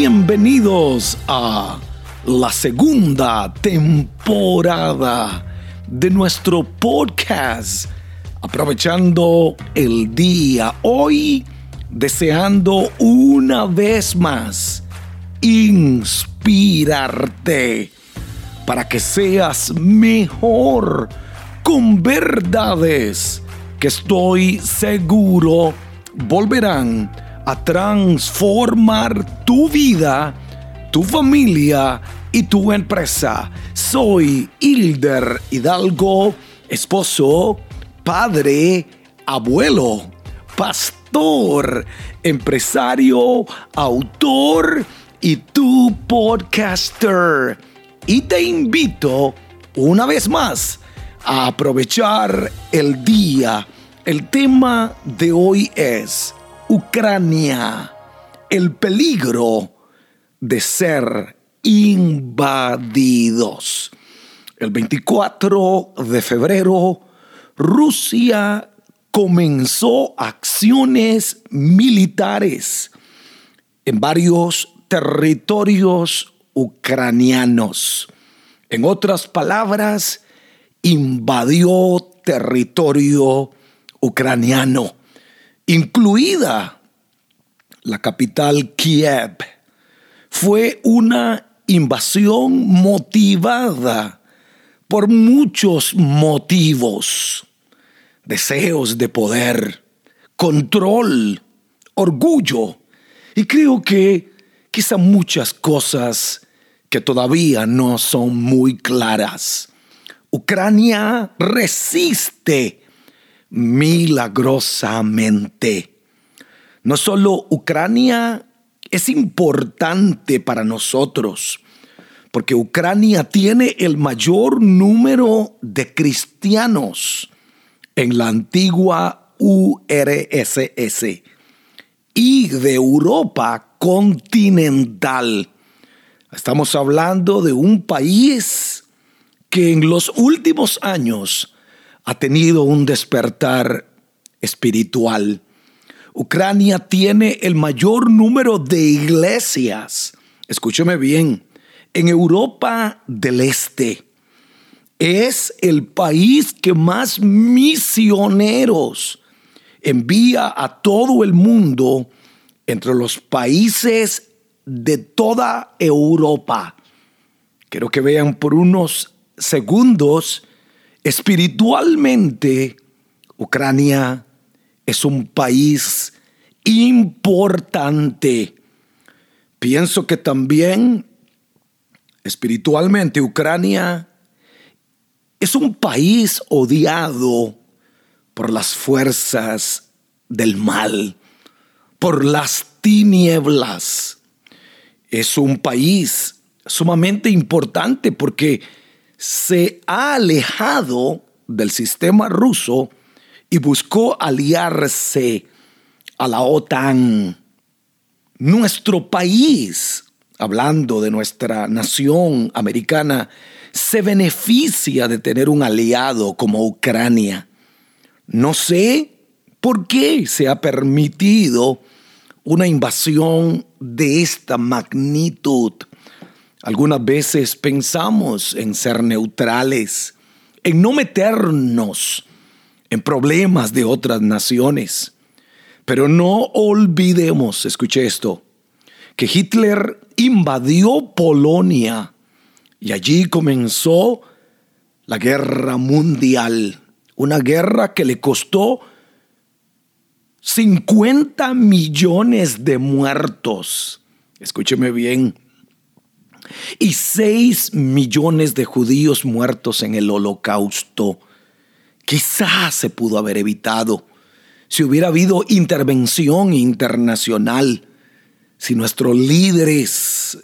Bienvenidos a la segunda temporada de nuestro podcast. Aprovechando el día hoy, deseando una vez más inspirarte para que seas mejor con verdades que estoy seguro volverán a transformar tu vida, tu familia y tu empresa. Soy Hilder Hidalgo, esposo, padre, abuelo, pastor, empresario, autor y tu podcaster. Y te invito una vez más a aprovechar el día. El tema de hoy es Ucrania, el peligro de ser invadidos. El 24 de febrero, Rusia comenzó acciones militares en varios territorios ucranianos. En otras palabras, invadió territorio ucraniano incluida la capital Kiev. Fue una invasión motivada por muchos motivos, deseos de poder, control, orgullo y creo que quizá muchas cosas que todavía no son muy claras. Ucrania resiste milagrosamente. No solo Ucrania es importante para nosotros, porque Ucrania tiene el mayor número de cristianos en la antigua URSS y de Europa continental. Estamos hablando de un país que en los últimos años ha tenido un despertar espiritual. Ucrania tiene el mayor número de iglesias, escúcheme bien, en Europa del Este. Es el país que más misioneros envía a todo el mundo entre los países de toda Europa. Quiero que vean por unos segundos Espiritualmente, Ucrania es un país importante. Pienso que también espiritualmente Ucrania es un país odiado por las fuerzas del mal, por las tinieblas. Es un país sumamente importante porque se ha alejado del sistema ruso y buscó aliarse a la OTAN. Nuestro país, hablando de nuestra nación americana, se beneficia de tener un aliado como Ucrania. No sé por qué se ha permitido una invasión de esta magnitud. Algunas veces pensamos en ser neutrales, en no meternos en problemas de otras naciones. Pero no olvidemos, escuche esto, que Hitler invadió Polonia y allí comenzó la guerra mundial, una guerra que le costó 50 millones de muertos. Escúcheme bien, y 6 millones de judíos muertos en el holocausto. Quizás se pudo haber evitado si hubiera habido intervención internacional, si nuestros líderes,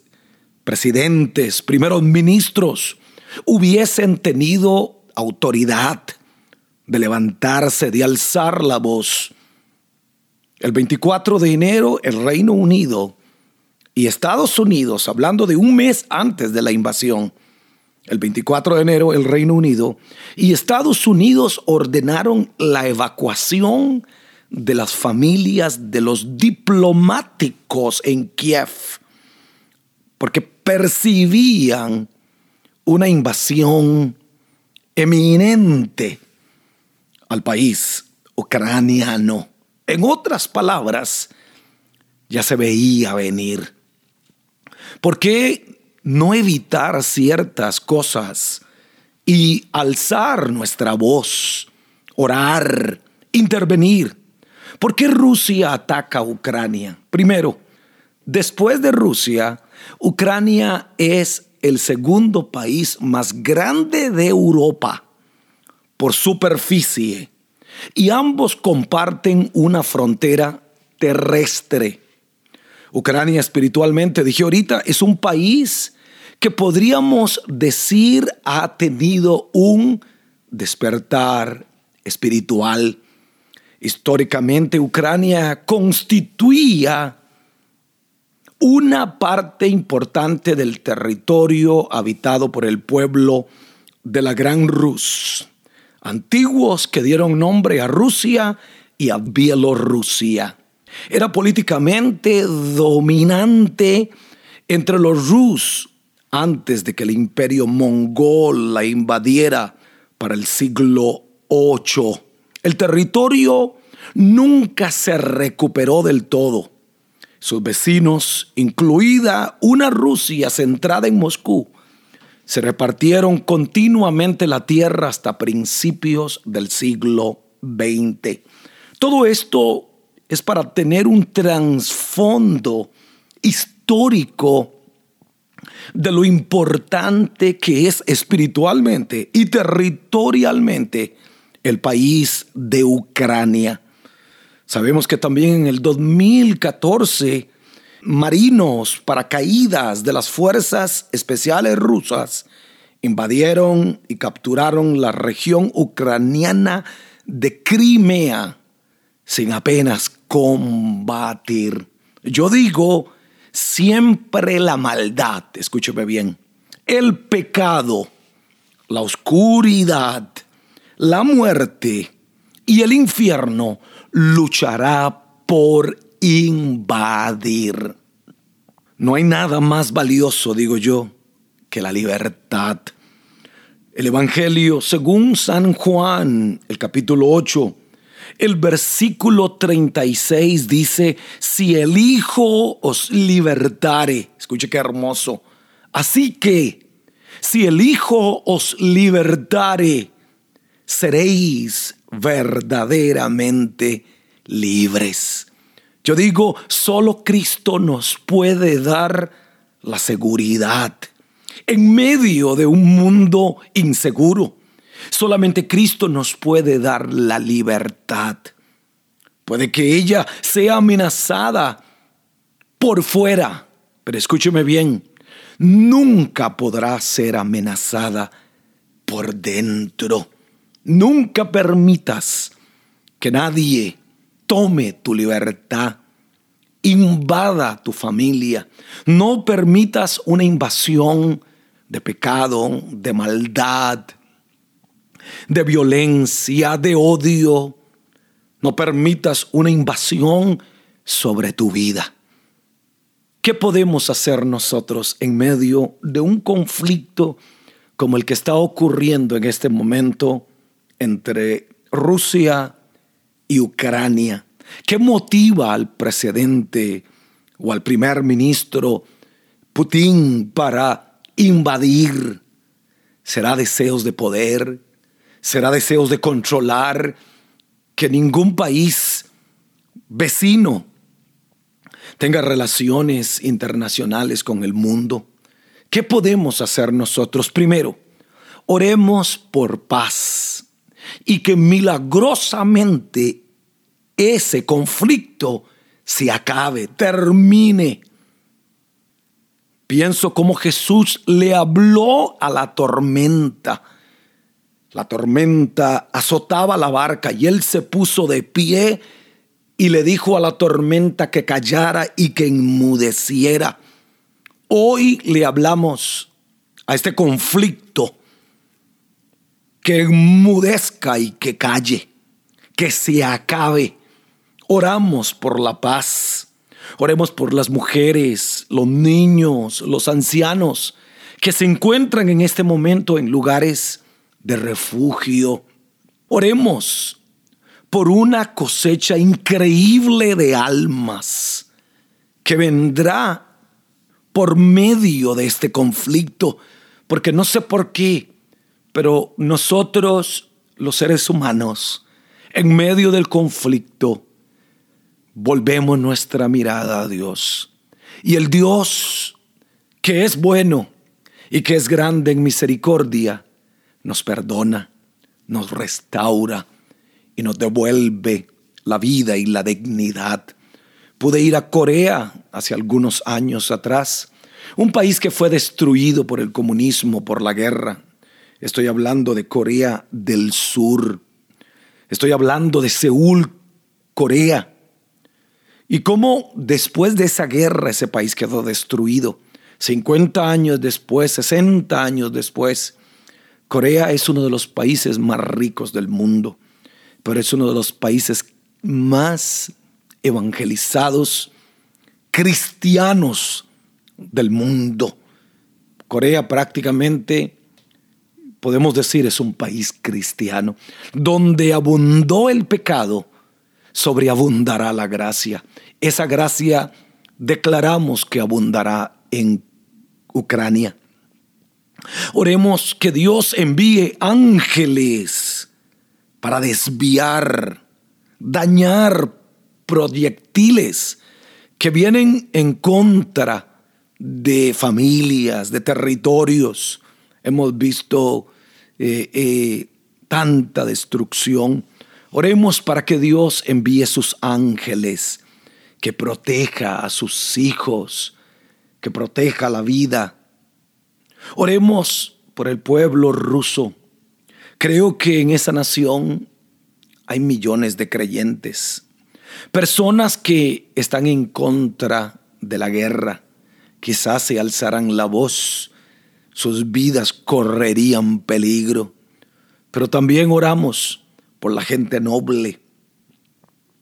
presidentes, primeros ministros hubiesen tenido autoridad de levantarse, de alzar la voz. El 24 de enero el Reino Unido y Estados Unidos, hablando de un mes antes de la invasión, el 24 de enero, el Reino Unido y Estados Unidos ordenaron la evacuación de las familias de los diplomáticos en Kiev. porque percibían una invasión eminente al país ucraniano. En otras palabras, ya se veía venir. ¿Por qué no evitar ciertas cosas y alzar nuestra voz, orar, intervenir? ¿Por qué Rusia ataca a Ucrania? Primero, después de Rusia, Ucrania es el segundo país más grande de Europa por superficie y ambos comparten una frontera terrestre. Ucrania espiritualmente, dije ahorita, es un país que podríamos decir ha tenido un despertar espiritual. Históricamente Ucrania constituía una parte importante del territorio habitado por el pueblo de la Gran Rus, antiguos que dieron nombre a Rusia y a Bielorrusia. Era políticamente dominante entre los Rus antes de que el imperio mongol la invadiera para el siglo VIII. El territorio nunca se recuperó del todo sus vecinos, incluida una Rusia centrada en Moscú, se repartieron continuamente la tierra hasta principios del siglo XX. Todo esto es para tener un trasfondo histórico de lo importante que es espiritualmente y territorialmente el país de Ucrania. Sabemos que también en el 2014 marinos paracaídas de las fuerzas especiales rusas invadieron y capturaron la región ucraniana de Crimea sin apenas combatir. Yo digo, siempre la maldad, escúcheme bien, el pecado, la oscuridad, la muerte y el infierno luchará por invadir. No hay nada más valioso, digo yo, que la libertad. El Evangelio, según San Juan, el capítulo 8, el versículo 36 dice, si el Hijo os libertare, escuche qué hermoso, así que, si el Hijo os libertare, seréis verdaderamente libres. Yo digo, solo Cristo nos puede dar la seguridad en medio de un mundo inseguro. Solamente Cristo nos puede dar la libertad. Puede que ella sea amenazada por fuera, pero escúcheme bien, nunca podrá ser amenazada por dentro. Nunca permitas que nadie tome tu libertad, invada tu familia. No permitas una invasión de pecado, de maldad, de violencia, de odio. No permitas una invasión sobre tu vida. ¿Qué podemos hacer nosotros en medio de un conflicto como el que está ocurriendo en este momento entre Rusia y Ucrania. ¿Qué motiva al presidente o al primer ministro Putin para invadir? ¿Será deseos de poder? ¿Será deseos de controlar que ningún país vecino tenga relaciones internacionales con el mundo? ¿Qué podemos hacer nosotros? Primero, oremos por paz y que milagrosamente ese conflicto se acabe, termine. Pienso como Jesús le habló a la tormenta. La tormenta azotaba la barca y él se puso de pie y le dijo a la tormenta que callara y que enmudeciera. Hoy le hablamos a este conflicto que enmudezca y que calle, que se acabe. Oramos por la paz. Oremos por las mujeres, los niños, los ancianos que se encuentran en este momento en lugares de refugio. Oremos por una cosecha increíble de almas que vendrá por medio de este conflicto, porque no sé por qué, pero nosotros, los seres humanos, en medio del conflicto, volvemos nuestra mirada a Dios. Y el Dios que es bueno y que es grande en misericordia, nos perdona, nos restaura y nos devuelve la vida y la dignidad. Pude ir a Corea hace algunos años atrás, un país que fue destruido por el comunismo, por la guerra. Estoy hablando de Corea del Sur. Estoy hablando de Seúl, Corea. Y cómo después de esa guerra ese país quedó destruido. 50 años después, 60 años después, Corea es uno de los países más ricos del mundo, pero es uno de los países más evangelizados cristianos del mundo. Corea prácticamente, podemos decir, es un país cristiano, donde abundó el pecado, sobreabundará la gracia. Esa gracia declaramos que abundará en Ucrania. Oremos que Dios envíe ángeles para desviar, dañar proyectiles que vienen en contra de familias, de territorios. Hemos visto eh, eh, tanta destrucción. Oremos para que Dios envíe sus ángeles, que proteja a sus hijos, que proteja la vida. Oremos por el pueblo ruso. Creo que en esa nación hay millones de creyentes, personas que están en contra de la guerra. Quizás se alzarán la voz, sus vidas correrían peligro. Pero también oramos por la gente noble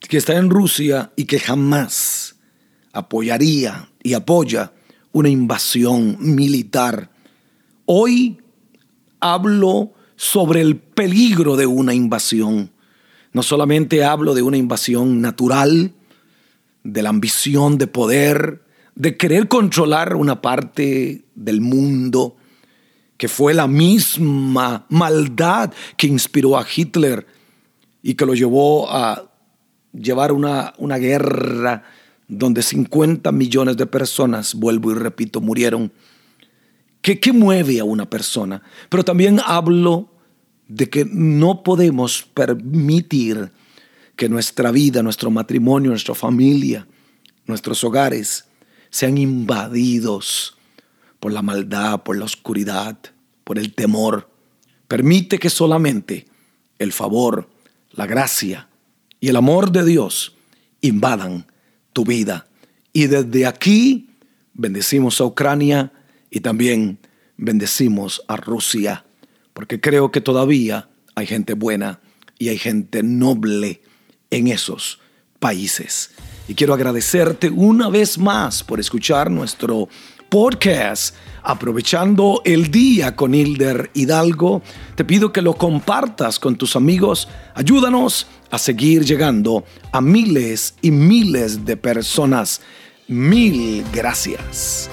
que está en Rusia y que jamás apoyaría y apoya una invasión militar. Hoy hablo sobre el peligro de una invasión. No solamente hablo de una invasión natural, de la ambición de poder, de querer controlar una parte del mundo, que fue la misma maldad que inspiró a Hitler y que lo llevó a llevar una, una guerra donde 50 millones de personas, vuelvo y repito, murieron. ¿Qué, ¿Qué mueve a una persona? Pero también hablo de que no podemos permitir que nuestra vida, nuestro matrimonio, nuestra familia, nuestros hogares sean invadidos por la maldad, por la oscuridad, por el temor. Permite que solamente el favor, la gracia y el amor de Dios invadan tu vida. Y desde aquí bendecimos a Ucrania y también bendecimos a Rusia, porque creo que todavía hay gente buena y hay gente noble en esos países. Y quiero agradecerte una vez más por escuchar nuestro podcast aprovechando el día con Hilder Hidalgo. Te pido que lo compartas con tus amigos. Ayúdanos a seguir llegando a miles y miles de personas. Mil gracias.